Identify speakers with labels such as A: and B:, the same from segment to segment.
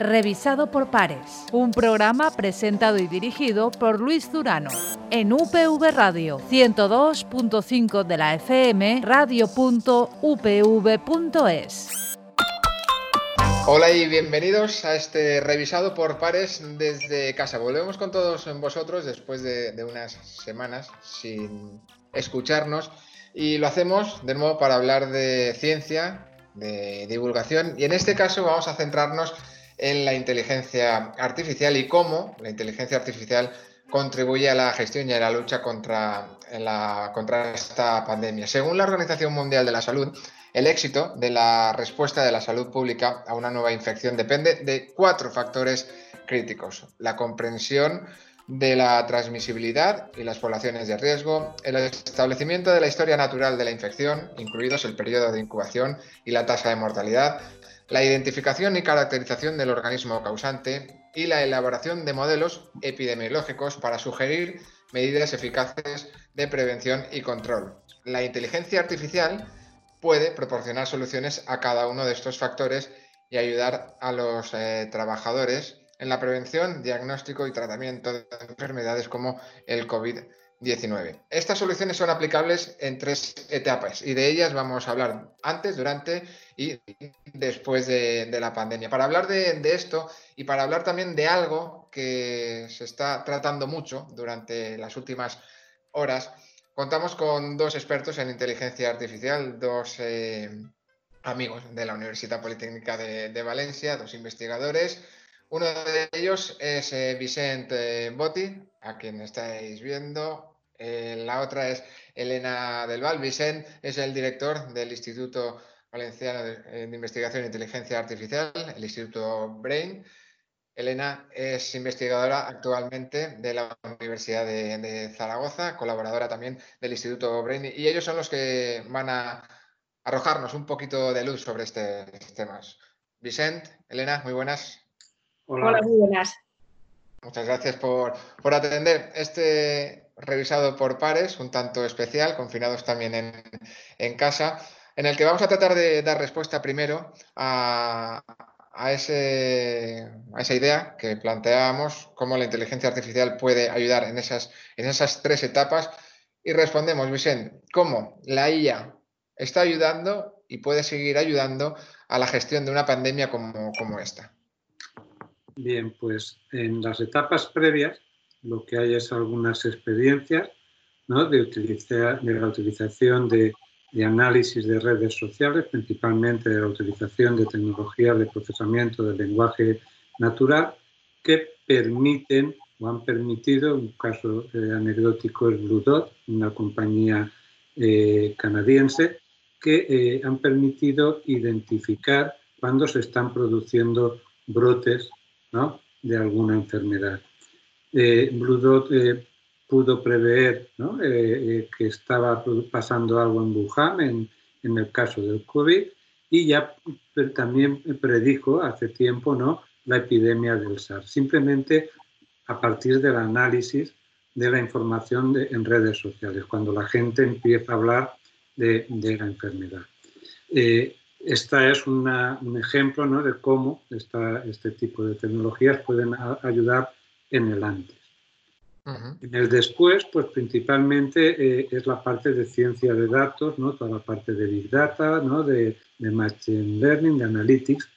A: revisado por pares. Un programa presentado y dirigido por Luis Durano. En UPV Radio 102.5 de la FM, radio.upv.es.
B: Hola y bienvenidos a este revisado por pares desde casa. Volvemos con todos vosotros después de, de unas semanas sin escucharnos y lo hacemos de nuevo para hablar de ciencia, de divulgación y en este caso vamos a centrarnos en la inteligencia artificial y cómo la inteligencia artificial contribuye a la gestión y a la lucha contra, la, contra esta pandemia. Según la Organización Mundial de la Salud, el éxito de la respuesta de la salud pública a una nueva infección depende de cuatro factores críticos. La comprensión de la transmisibilidad y las poblaciones de riesgo, el establecimiento de la historia natural de la infección, incluidos el periodo de incubación y la tasa de mortalidad, la identificación y caracterización del organismo causante y la elaboración de modelos epidemiológicos para sugerir medidas eficaces de prevención y control. La inteligencia artificial puede proporcionar soluciones a cada uno de estos factores y ayudar a los eh, trabajadores en la prevención, diagnóstico y tratamiento de enfermedades como el COVID-19. Estas soluciones son aplicables en tres etapas y de ellas vamos a hablar antes, durante y después de, la pandemia. Para hablar de, de, esto y para hablar también de algo que se está tratando mucho durante las últimas horas, contamos con dos expertos en inteligencia artificial, dos eh, amigos de la Universidad Politécnica de, Valencia, dos investigadores. Uno de ellos es eh, Vicente Botti, a quien estáis viendo. Eh, la otra es Elena Del Val. Vicente es el director del Instituto Valenciano de, de Investigación e Inteligencia Artificial, el Instituto BRAIN. Elena es investigadora actualmente de la Universidad de, Zaragoza, colaboradora también del Instituto Brain, y ellos son los que van a arrojarnos un poquito de luz sobre este, estos temas. Vicente, Elena, muy buenas.
C: Hola, muy buenas.
B: Muchas gracias por, atender este revisado por pares, un tanto especial, confinados también en, casa, en el que vamos a tratar de dar respuesta primero a, esa idea que planteábamos, cómo la inteligencia artificial puede ayudar en esas, en esas tres etapas. Y respondemos, Vicente, cómo la IA está ayudando y puede seguir ayudando a la gestión de una pandemia como esta.
D: Bien, pues en las etapas previas lo que hay es algunas experiencias de, la utilización de análisis de redes sociales, principalmente de la utilización de tecnologías de procesamiento del lenguaje natural, que permiten o han permitido, un caso eh, anecdótico es Blue Dot, una compañía eh, canadiense, que eh, han permitido identificar cuando se están produciendo brotes de alguna enfermedad. Blue Dot pudo prever eh, eh, que estaba pasando algo en Wuhan en, en, el caso del COVID y ya también predijo hace tiempo ¿no? la epidemia del SARS, simplemente a partir del análisis de la información en redes sociales, cuando la gente empieza a hablar de, de la enfermedad. Eh, esta es un ejemplo ¿no? de cómo esta, este tipo de tecnologías pueden ayudar en el antes. En el después, pues principalmente eh, es la parte de ciencia de datos, ¿no? toda la parte de Big Data, ¿no? de, Machine Learning, de Analytics,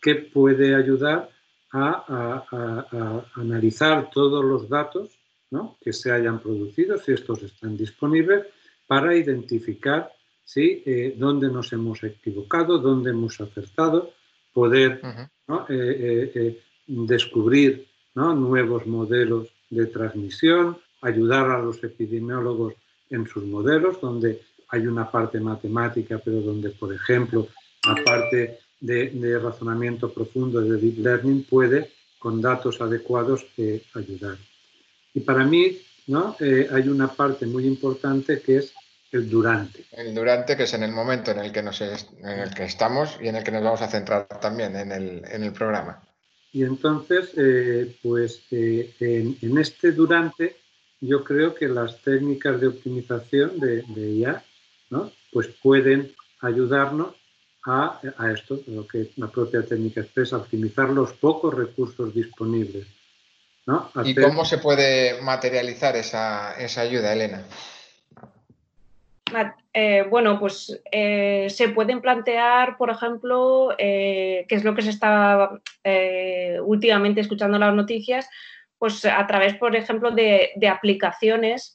D: que puede ayudar a, analizar todos los datos ¿no? que se hayan producido, si estos están disponibles, para identificar ¿sí? Eh, dónde nos hemos equivocado, dónde hemos acertado, poder eh, descubrir nuevos modelos de transmisión, ayudar a los epidemiólogos en sus modelos, donde hay una parte matemática, pero donde, por ejemplo, la parte de, razonamiento profundo de Deep Learning puede, con datos adecuados, eh, ayudar. Y para mí, ¿no? Eh, hay una parte muy importante que es el durante.
B: El durante, que es en el momento en el que, nos en el que estamos y en el que nos vamos a centrar también en el, en el programa.
D: Y entonces, eh, pues eh, en, este durante, yo creo que las técnicas de optimización de, IA, ¿no? pues pueden ayudarnos a, esto, lo que la propia técnica expresa, optimizar los pocos recursos disponibles.
B: ¿Y cómo se puede materializar esa, ayuda, Elena?
C: Eh, bueno, pues eh, se pueden plantear, por ejemplo, eh, que es lo que se está últimamente escuchando en las noticias, pues a través, por ejemplo, de, aplicaciones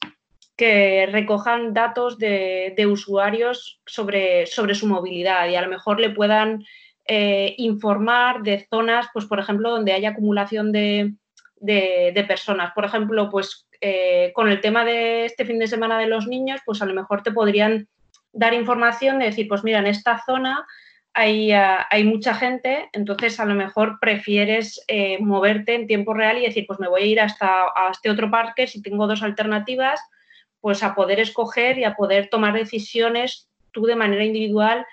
C: que recojan datos de, usuarios sobre, sobre, su movilidad y a lo mejor le puedan informar de zonas, pues por ejemplo, donde haya acumulación de, de, personas. Por ejemplo, pues eh, con el tema de este fin de semana de los niños, pues a lo mejor te podrían dar información de decir, pues mira, en esta zona hay, ah, hay mucha gente, entonces a lo mejor prefieres eh, moverte en tiempo real y decir, pues me voy a ir hasta a este otro parque si tengo dos alternativas, pues a poder escoger y a poder tomar decisiones tú de manera individual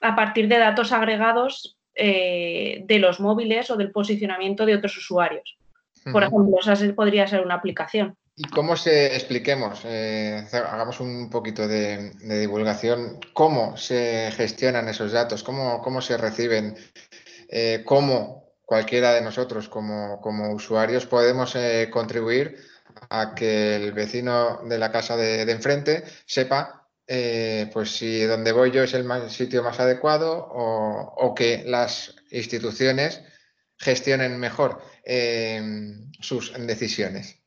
C: a partir de datos agregados eh, de los móviles o del posicionamiento de otros usuarios. Por ejemplo, esa podría ser una aplicación.
B: ¿Y cómo se expliquemos, eh, hagamos un poquito de, divulgación, cómo se gestionan esos datos, cómo, cómo se reciben, eh, cómo cualquiera de nosotros como, usuarios podemos eh, contribuir a que el vecino de la casa de, enfrente sepa pues si donde voy yo es el sitio más adecuado o, o que las instituciones gestionen mejor sus decisiones?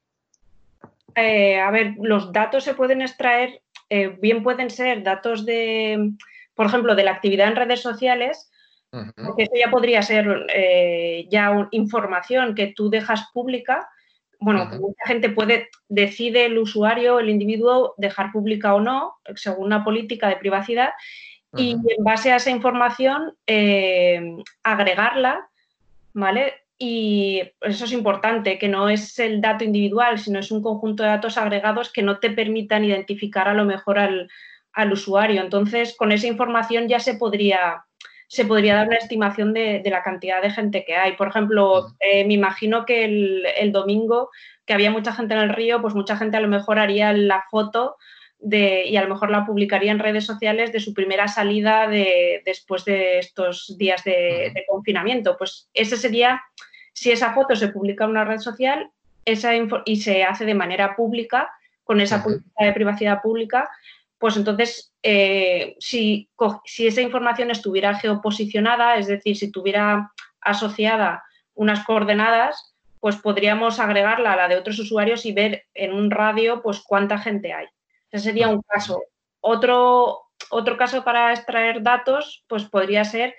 C: Eh, a ver, los datos se pueden extraer, eh, bien pueden ser datos de, por ejemplo, de la actividad en redes sociales, porque eso ya podría ser eh, ya información que tú dejas pública. Bueno, mucha gente puede, decide el usuario, el individuo, dejar pública o no, según una política de privacidad, y en base a esa información agregarla, ¿vale? Y eso es importante, que no es el dato individual, sino es un conjunto de datos agregados que no te permitan identificar a lo mejor al, usuario. Entonces, con esa información ya se podría, se podría dar una estimación de, la cantidad de gente que hay. Por ejemplo, eh, me imagino que el, domingo, que había mucha gente en el río, pues mucha gente a lo mejor haría la foto de, y a lo mejor la publicaría en redes sociales de su primera salida de, después de estos días de, de confinamiento. Pues ese sería si esa foto se publica en una red social esa y se hace de manera pública, con esa política de privacidad pública, pues entonces, eh, si, si esa información estuviera geoposicionada, es decir, si tuviera asociada unas coordenadas, pues podríamos agregarla a la de otros usuarios y ver en un radio pues cuánta gente hay. Ese sería un caso. Otro, otro caso para extraer datos, pues podría ser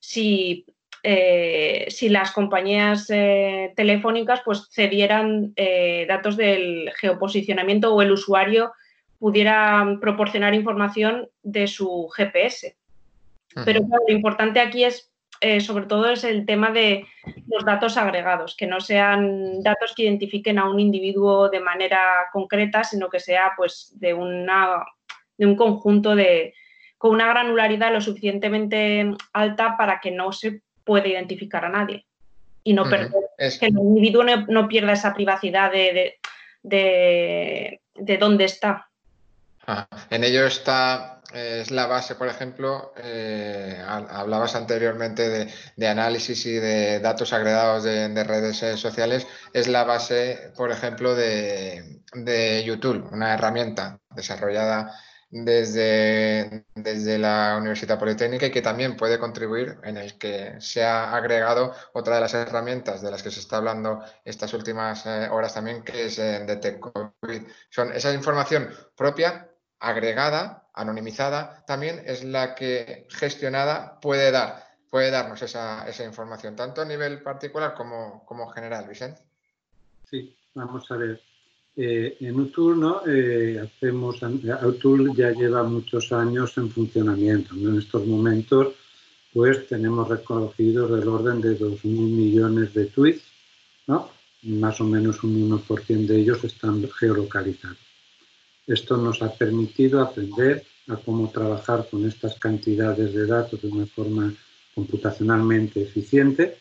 C: si eh, si las compañías eh, telefónicas pues cedieran eh, datos del geoposicionamiento o el usuario pudiera proporcionar información de su GPS. Pero lo importante aquí es, sobre todo, es el tema de los datos agregados, que no sean datos que identifiquen a un individuo de manera concreta, sino que sea pues de, una, de un conjunto de, con una granularidad lo suficientemente alta para que no se puede identificar a nadie. Y no perder, que el individuo no, pierda esa privacidad de, de, dónde está.
B: Ah, en ello está, es la base, por ejemplo, eh, hablabas anteriormente de, análisis y de datos agregados de, redes eh, sociales, es la base, por ejemplo, de, de YouTube, una herramienta desarrollada desde, desde la Universidad Politécnica y que también puede contribuir en el que se ha agregado otra de las herramientas de las que se está hablando estas últimas eh, horas también, que es eh, Detect COVID. Son esa información propia, agregada, anonimizada, también es la que gestionada puede dar, puede darnos esa, esa información, tanto a nivel particular como, como general, Vicente.
D: Sí, vamos a ver. Eh, en UTUL, ¿no? Eh, hacemos, UTUL ya lleva muchos años en funcionamiento. En estos momentos, pues tenemos reconocidos del orden de 2.000 millones de tweets, ¿no? más o menos un 1% de ellos están geolocalizados. Esto nos ha permitido aprender a cómo trabajar con estas cantidades de datos de una forma computacionalmente eficiente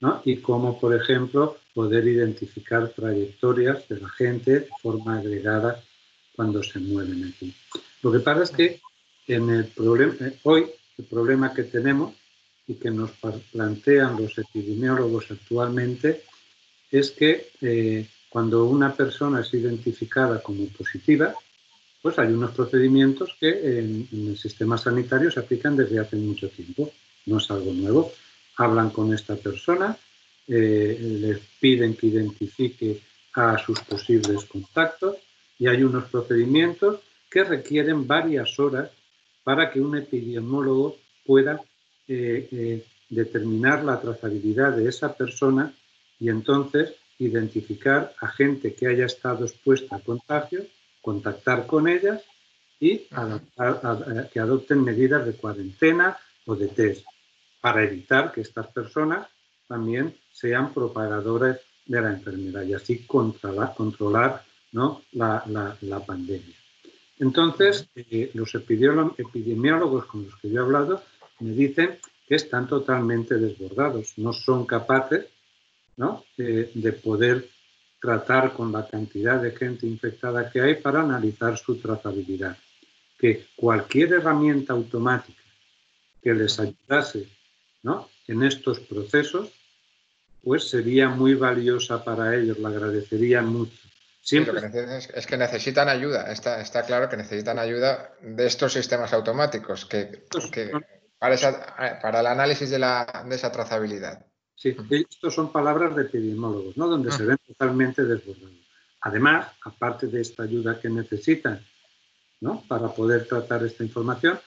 D: ¿no? y cómo, por ejemplo, poder identificar trayectorias de la gente de forma agregada cuando se mueven aquí. Lo que pasa es que en el problema, eh, hoy el problema que tenemos y que nos plantean los epidemiólogos actualmente es que eh, cuando una persona es identificada como positiva, pues hay unos procedimientos que en, el sistema sanitario se aplican desde hace mucho tiempo. No es algo nuevo. Hablan con esta persona, eh, les piden que identifique a sus posibles contactos y hay unos procedimientos que requieren varias horas para que un epidemiólogo pueda eh, eh, determinar la trazabilidad de esa persona y entonces identificar a gente que haya estado expuesta a contagio, contactar con ellas y que adopten medidas de cuarentena o de test para evitar que estas personas también sean propagadoras de la enfermedad y así controlar, controlar ¿no? la, la pandemia. Entonces, eh, los epidemiólogos con los que yo he hablado me dicen que están totalmente desbordados, no son capaces de poder tratar con la cantidad de gente infectada que hay para analizar su trazabilidad. Que cualquier herramienta automática que les ayudase en estos procesos, pues sería muy valiosa para ellos, la agradecerían mucho
B: es, que necesitan ayuda, está, está claro que necesitan ayuda de estos sistemas automáticos que, para, para, el análisis de, la, de esa trazabilidad.
D: Sí, estos son palabras de epidemiólogos, ¿no? donde se ah. ven totalmente desbordados. Además, aparte de esta ayuda que necesitan ¿no? para poder tratar esta información,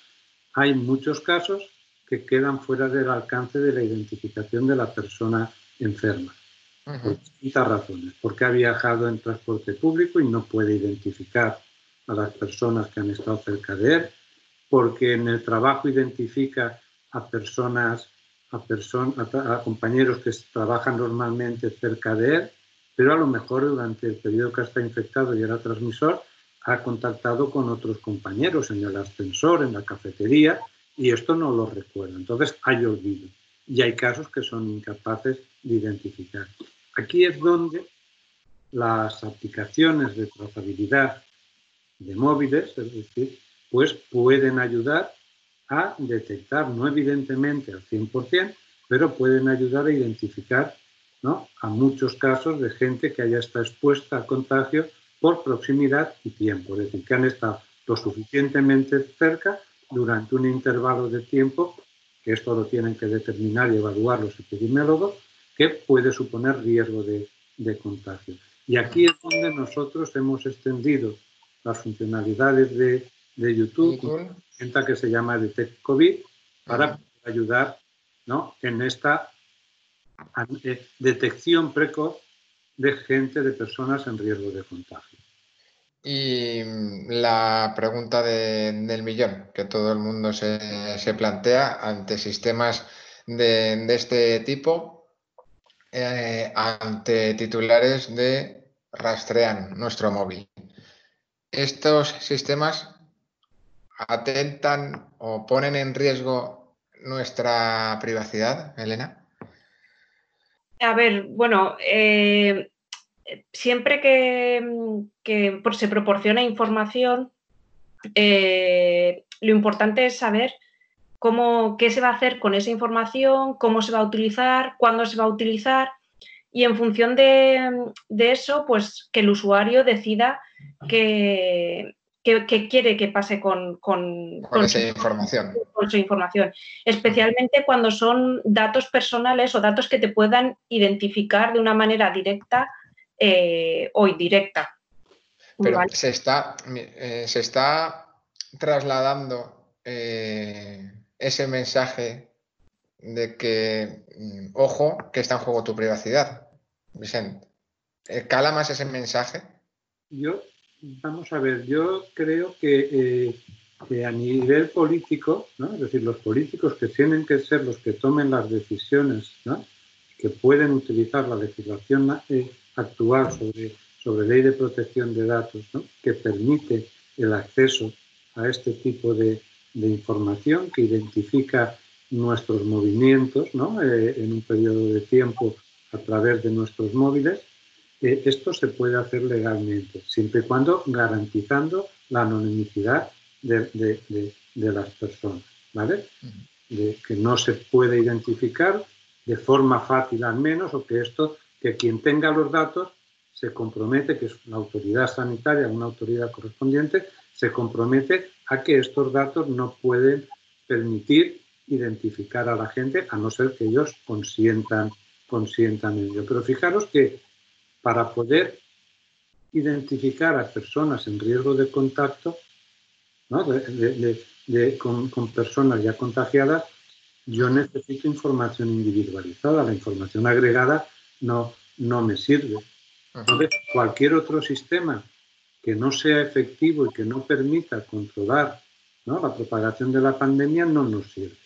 D: hay muchos casos que quedan fuera del alcance de la identificación de la persona enferma por distintas razones, porque ha viajado en transporte público y no puede identificar a las personas que han estado cerca de él, porque en el trabajo identifica a personas, a, a, compañeros que trabajan normalmente cerca de él, pero a lo mejor durante el periodo que está infectado y era transmisor, ha contactado con otros compañeros en el ascensor, en la cafetería, y esto no lo recuerda. Entonces hay olvido. Y hay casos que son incapaces de identificar. Aquí es donde las aplicaciones de trazabilidad de móviles, es decir, pues pueden ayudar a detectar, no evidentemente al 100%, pero pueden ayudar a identificar ¿no? a muchos casos de gente que haya estado expuesta a contagio por proximidad y tiempo, es decir, que han estado lo suficientemente cerca durante un intervalo de tiempo, que esto lo tienen que determinar y evaluar los epidemiólogos, que puede suponer riesgo de, contagio. Y aquí es donde nosotros hemos extendido las funcionalidades de, YouTube, una que se llama Detect COVID, para ayudar ¿no? en esta eh, detección precoz de gente, de personas en riesgo de contagio.
B: Y mm, la pregunta del millón que todo el mundo se, plantea ante sistemas de, de este tipo, eh, ante titulares de rastrean nuestro móvil. Estos sistemas atentan o ponen en riesgo nuestra privacidad, Elena.
C: A ver, bueno, eh, siempre que, se proporciona información, eh, lo importante es saber cómo, qué se va a hacer con esa información, cómo se va a utilizar, cuándo se va a utilizar y en función de, eso, pues que el usuario decida qué quiere que pase con,
B: esa información.
C: Con su información. Especialmente cuando son datos personales o datos que te puedan identificar de una manera directa eh, o indirecta.
B: Pero se, está, eh, se está trasladando eh, ese mensaje de que, mm, ojo, que está en juego tu privacidad. Vicente, ¿cala más ese mensaje?
D: Yo, vamos a ver, yo creo que, eh, a nivel político, ¿no? es decir, los políticos que tienen que ser los que tomen las decisiones, ¿no? que pueden utilizar la legislación eh, actual sobre, sobre ley de protección de datos, ¿no? que permite el acceso a este tipo de, de información que identifica nuestros movimientos ¿no? Eh, en un periodo de tiempo a través de nuestros móviles. Eh, esto se puede hacer legalmente, siempre y cuando garantizando la anonimidad de, de, las personas. ¿vale? De que no se puede identificar de forma fácil al menos, o que esto, que quien tenga los datos se compromete, que es la autoridad sanitaria, una autoridad correspondiente, se compromete a que estos datos no pueden permitir identificar a la gente a no ser que ellos consientan, consientan ello. Pero fijaros que para poder identificar a personas en riesgo de contacto, con, personas ya contagiadas, yo necesito información individualizada. La información agregada no, no me sirve. Entonces, cualquier otro sistema que no sea efectivo y que no permita controlar la propagación de la pandemia no nos sirve.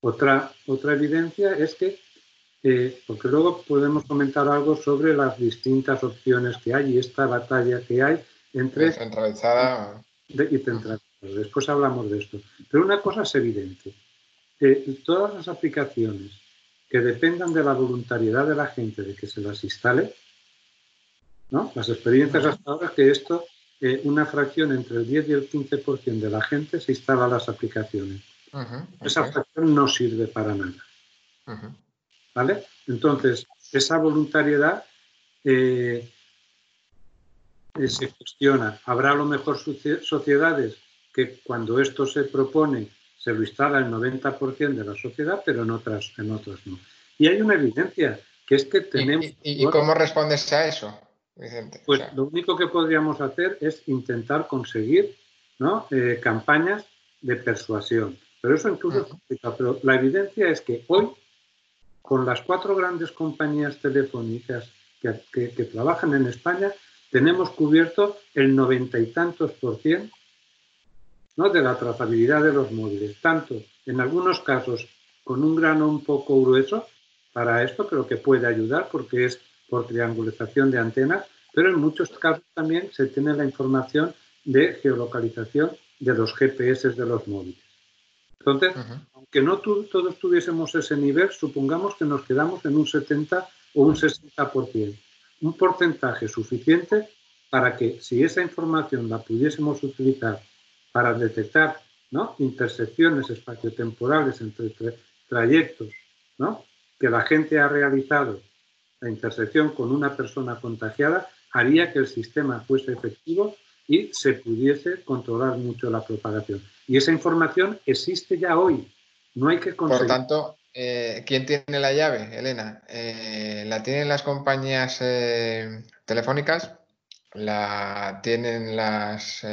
D: Otra, otra evidencia es que, eh, porque luego podemos comentar algo sobre las distintas opciones que hay y esta batalla que hay entre...
B: Centralizada.
D: y centralizada. Después hablamos de esto. Pero una cosa es evidente. todas las aplicaciones que dependan de la voluntariedad de la gente de que se las instale, ¿no? Las experiencias hasta ahora que esto, eh, una fracción entre el 10 y el 15% de la gente se instala las aplicaciones. Esa fracción no sirve para nada. ¿Vale? Entonces, esa voluntariedad eh, eh, se cuestiona. Habrá a lo mejor sociedades que cuando esto se propone se lo instala el 90% de la sociedad, pero en otras, en otras no. Y hay una evidencia, que es que tenemos...
B: ¿Y, cómo respondes a eso, Vicente?
D: Pues lo único que podríamos hacer es intentar conseguir ¿no? Eh, campañas de persuasión. Pero eso incluso Pero la evidencia es que hoy, con las cuatro grandes compañías telefónicas que, trabajan en España, tenemos cubierto el noventa y tantos por ciento ¿no? de la trazabilidad de los móviles, tanto en algunos casos con un grano un poco grueso para esto, pero que puede ayudar porque es por triangulización de antenas, pero en muchos casos también se tiene la información de geolocalización de los GPS de los móviles. Entonces, aunque no todos tuviésemos ese nivel, supongamos que nos quedamos en un 70 o un 60%, un porcentaje suficiente para que si esa información la pudiésemos utilizar para detectar ¿no? intersecciones espaciotemporales entre trayectos ¿no? que la gente ha realizado, la intersección con una persona contagiada, haría que el sistema fuese efectivo y se pudiese controlar mucho la propagación. Y esa información existe ya hoy. No hay que
B: conseguir. Por tanto, eh, ¿quién tiene la llave, Elena? Eh, ¿La tienen las compañías eh, telefónicas? ¿La tienen las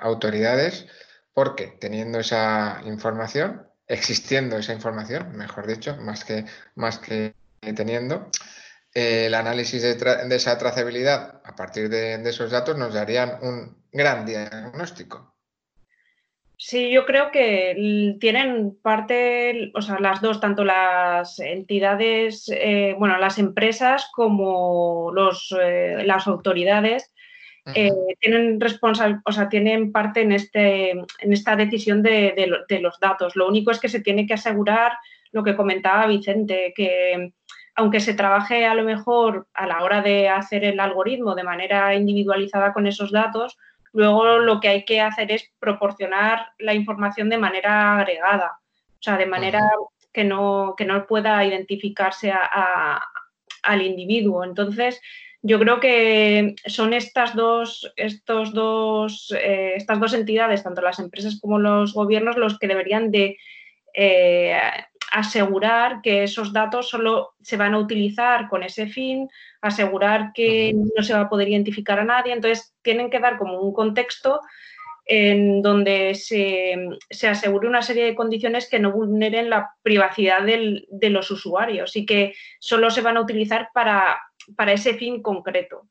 B: autoridades? Porque teniendo esa información, existiendo esa información, mejor dicho, más que, más que teniendo, el análisis de, esa trazabilidad a partir de, esos datos nos darían un gran diagnóstico.
C: Sí, yo creo que tienen parte, o sea, las dos, tanto las entidades, eh, bueno, las empresas como los, eh, las autoridades, eh, tienen responsable, o sea, tienen parte en, este, en esta decisión de, de, los datos. Lo único es que se tiene que asegurar lo que comentaba Vicente, que aunque se trabaje a lo mejor a la hora de hacer el algoritmo de manera individualizada con esos datos, Luego lo que hay que hacer es proporcionar la información de manera agregada, o sea, de manera que no, que no pueda identificarse al individuo. Entonces, yo creo que son estas dos, estos dos, eh, estas dos entidades, tanto las empresas como los gobiernos, los que deberían de eh, asegurar que esos datos solo se van a utilizar con ese fin, asegurar que no se va a poder identificar a nadie. Entonces, tienen que dar como un contexto en donde se, asegure una serie de condiciones que no vulneren la privacidad de los usuarios y que solo se van a utilizar para, para ese fin concreto.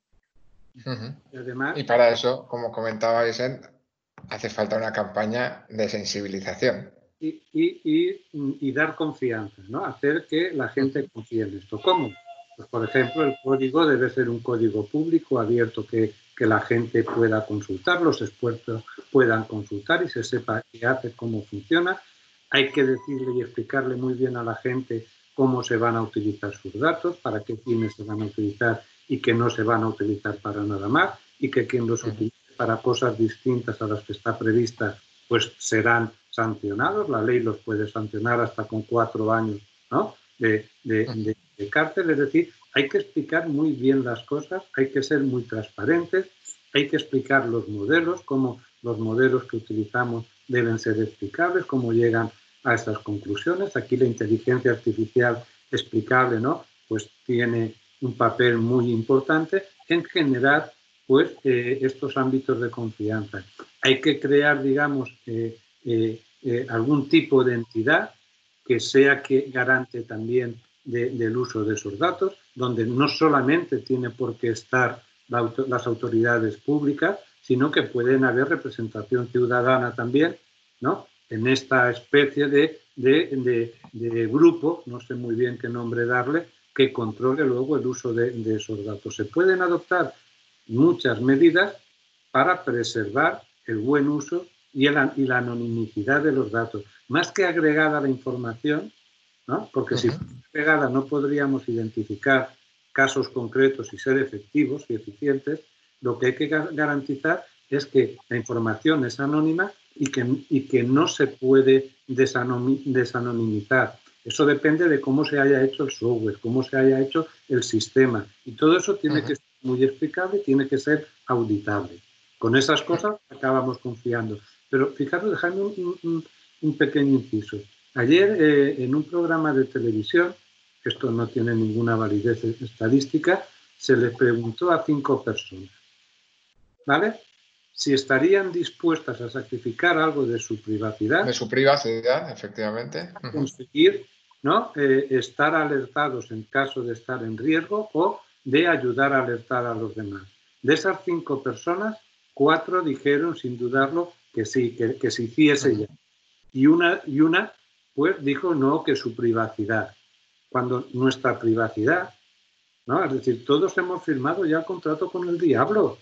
B: y, para eso, como comentaba Vicente, hace falta una campaña de sensibilización
D: y, dar confianza, ¿no? hacer que la gente confíe en esto. ¿Cómo? Pues, por ejemplo, el código debe ser un código público, abierto, que, que la gente pueda consultar, los expertos puedan consultar y se sepa qué hace, cómo funciona. Hay que decirle y explicarle muy bien a la gente cómo se van a utilizar sus datos, para qué fines se van a utilizar y que no se van a utilizar para nada más y que quien los utilice para cosas distintas a las que está prevista, pues serán sancionados, la ley los puede sancionar hasta con cuatro años de, de, cárcel, es decir, hay que explicar muy bien las cosas, hay que ser muy transparentes, hay que explicar los modelos, cómo los modelos que utilizamos deben ser explicables, cómo llegan a estas conclusiones. Aquí la inteligencia artificial explicable, ¿no? Pues tiene un papel muy importante en generar pues eh, estos ámbitos de confianza. Hay que crear, digamos, eh, eh, algún tipo de entidad que sea que garante también del uso de esos datos, donde no solamente tiene por qué estar las autoridades públicas, sino que pueden haber representación ciudadana también, ¿no? En esta especie de, de, grupo, no sé muy bien qué nombre darle, que controle luego el uso de, esos datos. Se pueden adoptar muchas medidas para preservar el buen uso y, y la anonimicidad de los datos. Más que agregada la información, ¿no? porque si agregada no podríamos identificar casos concretos y ser efectivos y eficientes, lo que hay que garantizar es que la información es anónima y que, y que no se puede desanonimizar. Eso depende de cómo se haya hecho el software, cómo se haya hecho el sistema. Y todo eso tiene que ser muy explicable, tiene que ser auditable. Con esas cosas acabamos confiando. Pero fijaros, dejadme un, un, pequeño inciso. Ayer eh, en un programa de televisión, esto no tiene ninguna validez estadística, se les preguntó a cinco personas, ¿vale? Si estarían dispuestas a sacrificar algo de su privacidad.
B: De su privacidad, efectivamente.
D: Conseguir ¿no? Eh, estar alertados en caso de estar en riesgo o de ayudar a alertar a los demás. De esas cinco personas, cuatro dijeron sin dudarlo que sí, que, se hiciese ya. Y una, y una, pues dijo no, que su privacidad. Cuando nuestra privacidad, ¿no? Es decir, todos hemos firmado ya el contrato con el diablo.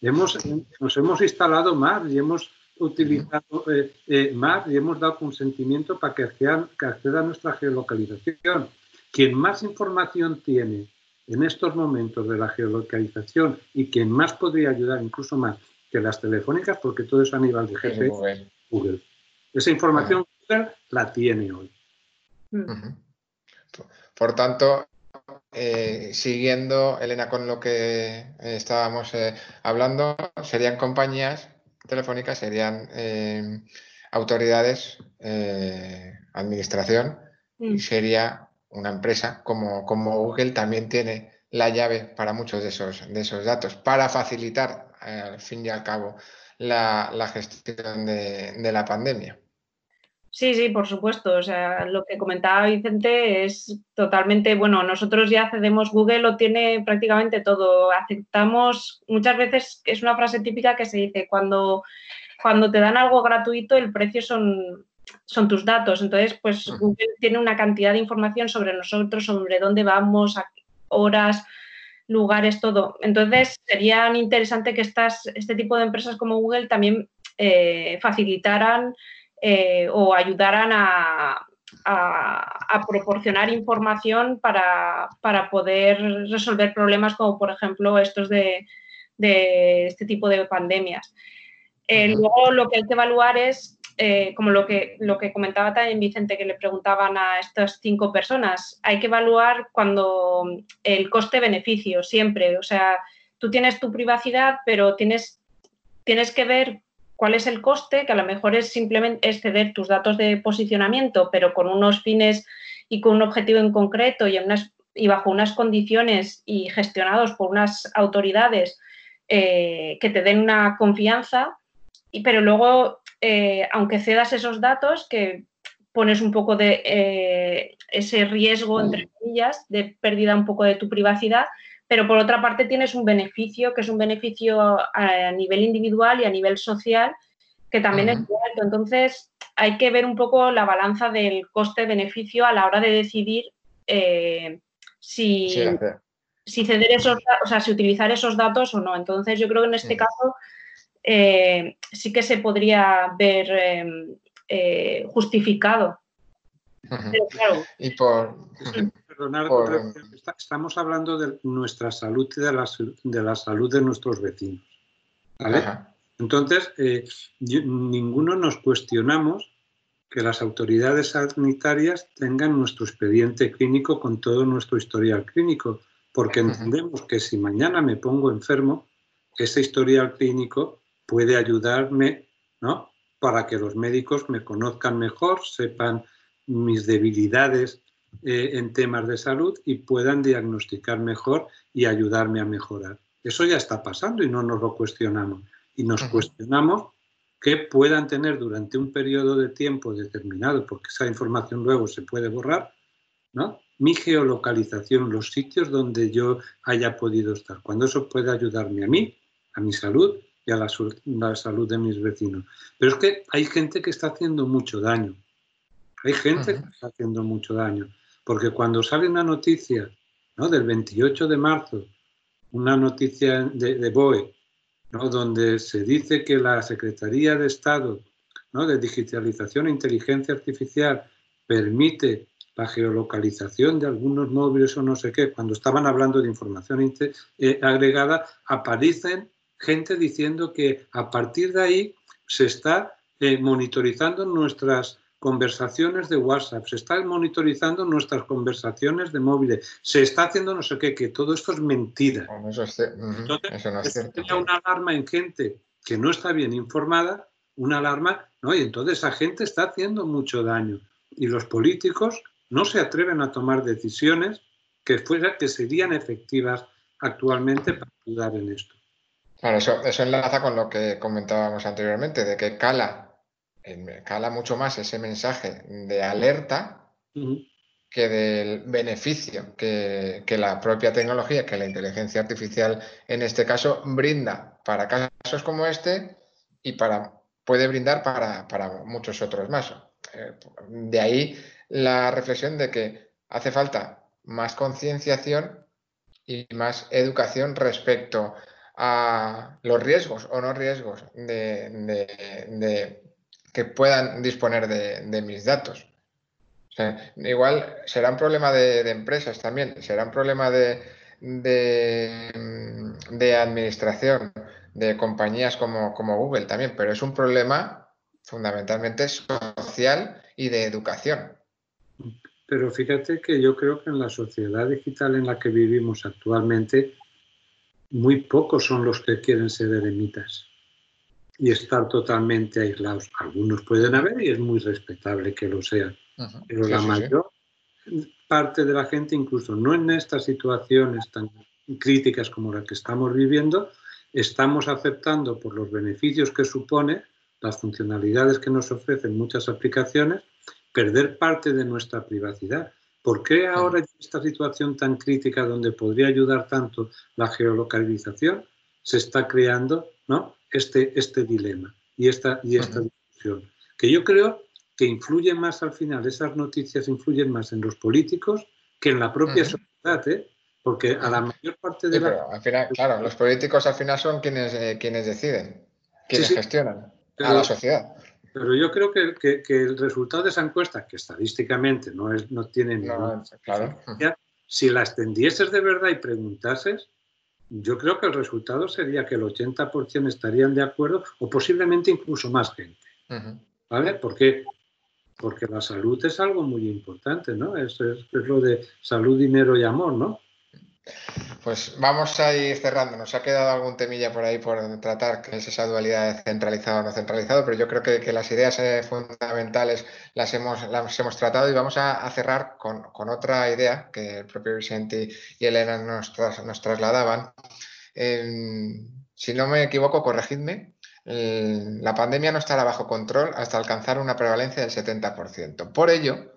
D: Hemos, nos hemos instalado más y hemos utilizado eh, eh, más y hemos dado consentimiento para que, acceda, que acceda a nuestra geolocalización. Quien más información tiene en estos momentos de la geolocalización y quien más podría ayudar, incluso más que las telefónicas, porque todo es a nivel de GPS, Google. Esa información Google la tiene hoy.
B: Por tanto, eh, siguiendo, Elena, con lo que estábamos hablando, serían compañías telefónicas serían eh, autoridades, eh, administración, y mm. sería una empresa como, como, Google también tiene la llave para muchos de esos, de esos datos, para facilitar, eh, al fin y al cabo, la, gestión de, la pandemia.
C: Sí, sí, por supuesto. O sea, lo que comentaba Vicente es totalmente, bueno, nosotros ya accedemos, Google lo tiene prácticamente todo. Aceptamos, muchas veces es una frase típica que se dice, cuando, cuando te dan algo gratuito, el precio son, son tus datos. Entonces, pues Google tiene una cantidad de información sobre nosotros, sobre dónde vamos, a horas, lugares, todo. Entonces, sería interesante que estas, este tipo de empresas como Google también eh, facilitaran eh, o ayudaran a, proporcionar información para, poder resolver problemas como por ejemplo estos de, este tipo de pandemias. Eh, luego lo que hay que evaluar es, eh, como lo que, lo que comentaba también Vicente, que le preguntaban a estas cinco personas, hay que evaluar cuando el coste-beneficio, siempre. O sea, tú tienes tu privacidad, pero tienes, tienes que ver cuál es el coste, que a lo mejor es simplemente exceder tus datos de posicionamiento, pero con unos fines y con un objetivo en concreto y, y bajo unas condiciones y gestionados por unas autoridades eh, que te den una confianza, y, pero luego, eh, aunque cedas esos datos, que pones un poco de eh, ese riesgo, entre comillas, de pérdida un poco de tu privacidad, pero por otra parte tienes un beneficio que es un beneficio a nivel individual y a nivel social que también es alto. Entonces hay que ver un poco la balanza del coste-beneficio a la hora de decidir eh, si, ceder esos, o sea, si utilizar esos datos o no. Entonces yo creo que en este caso eh, sí que se podría ver eh, justificado.
B: Y por
D: estamos hablando de nuestra salud y de la, de la salud de nuestros vecinos. Entonces, eh, ninguno nos cuestionamos que las autoridades sanitarias tengan nuestro expediente clínico con todo nuestro historial clínico, porque entendemos que si mañana me pongo enfermo, ese historial clínico puede ayudarme, ¿no? Para que los médicos me conozcan mejor, sepan mis debilidades eh, en temas de salud y puedan diagnosticar mejor y ayudarme a mejorar. Eso ya está pasando y no nos lo cuestionamos. Y nos cuestionamos que puedan tener durante un periodo de tiempo determinado, porque esa información luego se puede borrar, ¿no? mi geolocalización, los sitios donde yo haya podido estar, cuando eso puede ayudarme a mí, a mi salud y a la, salud de mis vecinos. Pero es que hay gente que está haciendo mucho daño. Hay gente que está haciendo mucho daño. Porque cuando sale una noticia ¿no? del 28 de marzo, una noticia de, BOE, ¿no? donde se dice que la Secretaría de Estado ¿no? de Digitalización e Inteligencia Artificial permite la geolocalización de algunos móviles o no sé qué, cuando estaban hablando de información eh, agregada, aparecen gente diciendo que a partir de ahí se está eh, monitorizando nuestras conversaciones de WhatsApp, se está monitorizando nuestras conversaciones de móviles, se está haciendo no sé qué, que todo esto es mentira.
B: eso, es
D: una alarma en gente que no está bien informada, una alarma, ¿no? Y entonces esa gente está haciendo mucho daño. Y los políticos no se atreven a tomar decisiones que, fuera, que serían efectivas actualmente para ayudar en esto.
B: Claro, eso, eso enlaza con lo que comentábamos anteriormente, de que cala, cala mucho más ese mensaje de alerta que del beneficio que, la propia tecnología, que la inteligencia artificial en este caso brinda para casos como este y para, puede brindar para, para muchos otros más. Eh, de ahí la reflexión de que hace falta más concienciación y más educación respecto a los riesgos o no riesgos de, que puedan disponer de, mis datos. igual será un problema de, empresas también, será un problema de, de, administración, de compañías como, como Google también, pero es un problema fundamentalmente social y de educación.
D: Pero fíjate que yo creo que en la sociedad digital en la que vivimos actualmente, muy pocos son los que quieren ser eremitas y estar totalmente aislados. Algunos pueden haber y es muy respetable que lo sean, pero la mayor parte de la gente, incluso no en estas situaciones tan críticas como las que estamos viviendo, estamos aceptando por los beneficios que supone, las funcionalidades que nos ofrecen muchas aplicaciones, perder parte de nuestra privacidad. ¿Por qué ahora en esta situación tan crítica donde podría ayudar tanto la geolocalización se está creando ¿no? Este, este dilema y esta, y esta discusión? Que yo creo que influye más al final, esas noticias influyen más en los políticos que en la propia sociedad, ¿eh? porque a la mayor parte de
B: la... al final, claro, los políticos al final son quienes, eh, quienes deciden, quienes gestionan a la sociedad.
D: Pero yo creo que, el resultado de esa encuesta, que estadísticamente no, es, no tiene ninguna
B: claro.
D: si la extendieses de verdad y preguntases, yo creo que el resultado sería que el 80% estarían de acuerdo o posiblemente incluso más gente. ¿Vale? Porque porque la salud es algo muy importante, ¿no? Es, es, lo de salud, dinero y amor, ¿no?
B: Pues vamos a ir cerrando. Nos ha quedado algún temilla por ahí por tratar, que es esa dualidad de centralizado o no centralizado, pero yo creo que, las ideas eh, fundamentales las hemos, las hemos tratado y vamos a, cerrar con, otra idea que el propio Vicente y Elena nos, nos trasladaban. si no me equivoco, corregidme, la pandemia no estará bajo control hasta alcanzar una prevalencia del 70%. Por ello,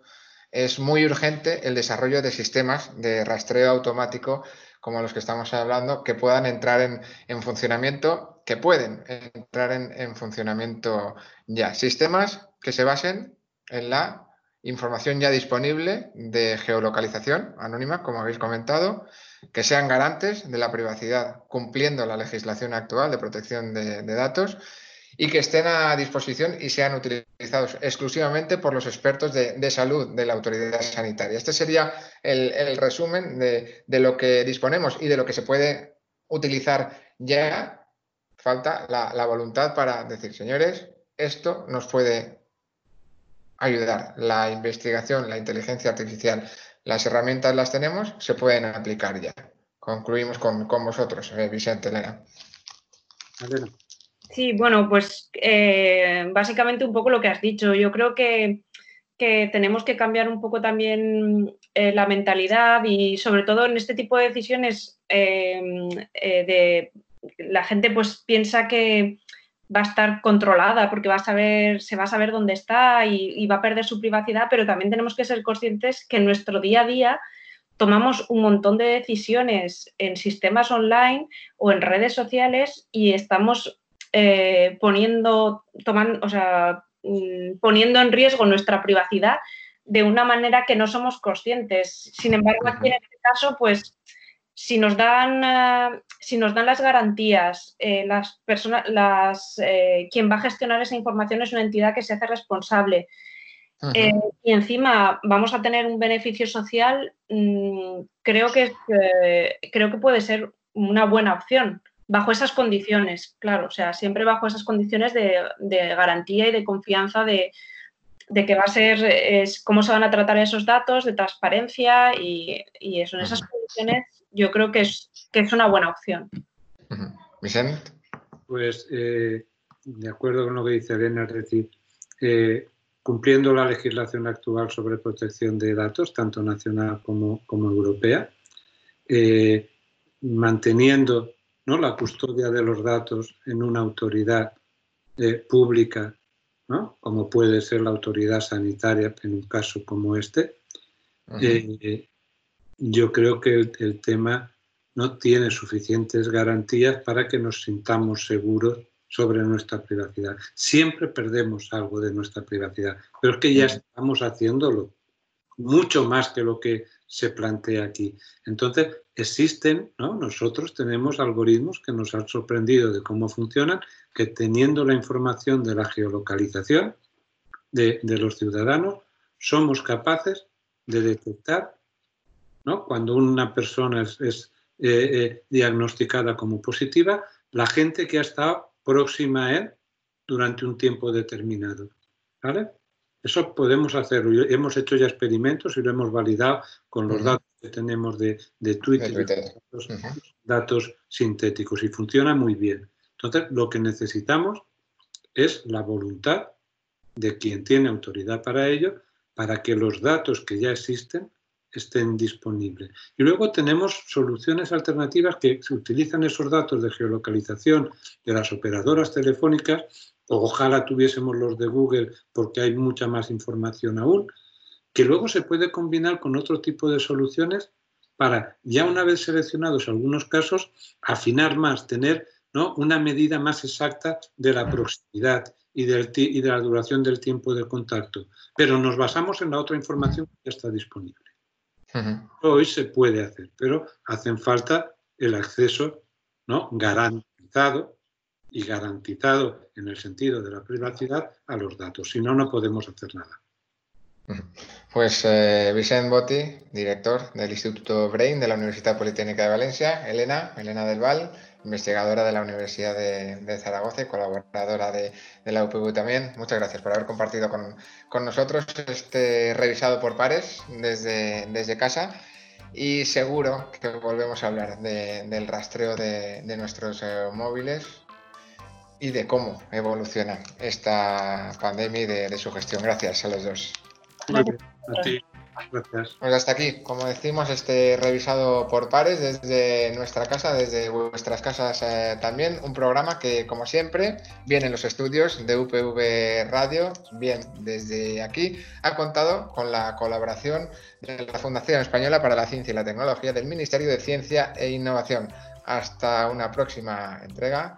B: es muy urgente el desarrollo de sistemas de rastreo automático como los que estamos hablando, que puedan entrar en, funcionamiento, que pueden entrar en, funcionamiento ya. Sistemas que se basen en la información ya disponible de geolocalización anónima, como habéis comentado, que sean garantes de la privacidad, cumpliendo la legislación actual de protección de datos y que estén a disposición y sean utilizados exclusivamente por los expertos de, salud de la autoridad sanitaria. Este sería el, resumen de, lo que disponemos y de lo que se puede utilizar ya. Falta la, voluntad para decir, señores, esto nos puede ayudar. La investigación, la inteligencia artificial, las herramientas las tenemos, se pueden aplicar ya. Concluimos con, vosotros, eh, Vicente, Elena.
C: Sí, bueno, pues eh, básicamente un poco lo que has dicho. Yo creo que, tenemos que cambiar un poco también eh, la mentalidad y sobre todo en este tipo de decisiones de la gente pues piensa que va a estar controlada porque va a saber, se va a saber dónde está y, va a perder su privacidad, pero también tenemos que ser conscientes que en nuestro día a día tomamos un montón de decisiones en sistemas online o en redes sociales y estamos eh, poniendo, tomando, o sea, mm, poniendo en riesgo nuestra privacidad de una manera que no somos conscientes. Sin embargo, aquí en este caso, pues si nos dan, eh, si nos dan las garantías, eh, las personas, las, eh, quien va a gestionar esa información es una entidad que se hace responsable. y encima vamos a tener un beneficio social, mm, creo, que, creo que puede ser una buena opción bajo esas condiciones, claro, o sea, siempre bajo esas condiciones de, garantía y de confianza de, que va a ser, es, cómo se van a tratar esos datos, de transparencia y, y eso, en esas condiciones yo creo que es, que es una buena opción.
B: Vicente.
D: Pues eh, de acuerdo con lo que dice Elena, es decir, eh, cumpliendo la legislación actual sobre protección de datos, tanto nacional como, como europea, eh, manteniendo ¿no? la custodia de los datos en una autoridad pública, ¿no? como puede ser la autoridad sanitaria en un caso como este, yo creo que el, tema no tiene suficientes garantías para que nos sintamos seguros sobre nuestra privacidad. Siempre perdemos algo de nuestra privacidad, pero es que ya estamos haciéndolo, mucho más que lo que se plantea aquí. Entonces, existen, ¿no? nosotros tenemos algoritmos que nos han sorprendido de cómo funcionan, que teniendo la información de la geolocalización de, de los ciudadanos, somos capaces de detectar cuando una persona es, eh, eh, diagnosticada como positiva, la gente que ha estado próxima a él durante un tiempo determinado. ¿Vale? Eso podemos hacerlo. Hemos hecho ya experimentos y lo hemos validado con los datos que tenemos de, Twitter, datos sintéticos y funciona muy bien. Entonces, lo que necesitamos es la voluntad de quien tiene autoridad para ello, para que los datos que ya existen estén disponibles. Y luego tenemos soluciones alternativas que se utilizan esos datos de geolocalización de las operadoras telefónicas, ojalá tuviésemos los de Google porque hay mucha más información aún, que luego se puede combinar con otro tipo de soluciones para, ya una vez seleccionados algunos casos, afinar más, tener ¿no? una medida más exacta de la proximidad y, del y de la duración del tiempo de contacto. Pero nos basamos en la otra información que está disponible. Hoy se puede hacer, pero hacen falta el acceso ¿no? garantizado y garantizado en el sentido de la privacidad a los datos. Si no, no podemos hacer nada.
B: Pues eh, Vicente Botti, director del Instituto Brain de la Universidad Politécnica de Valencia, Elena, Elena del Val, investigadora de la Universidad de, Zaragoza y colaboradora de, la UPV también. Muchas gracias por haber compartido con, nosotros este revisado por pares desde, desde casa y seguro que volvemos a hablar del rastreo de, nuestros eh, móviles y de cómo evoluciona esta pandemia y de, su gestión. Gracias a los dos.
D: Gracias.
B: Pues hasta aquí, como decimos, este revisado por pares desde nuestra casa, desde vuestras casas eh, también, un programa que, como siempre, viene en los estudios de UPV Radio, bien desde aquí, ha contado con la colaboración de la Fundación Española para la Ciencia y la Tecnología del Ministerio de Ciencia e Innovación. Hasta una próxima entrega.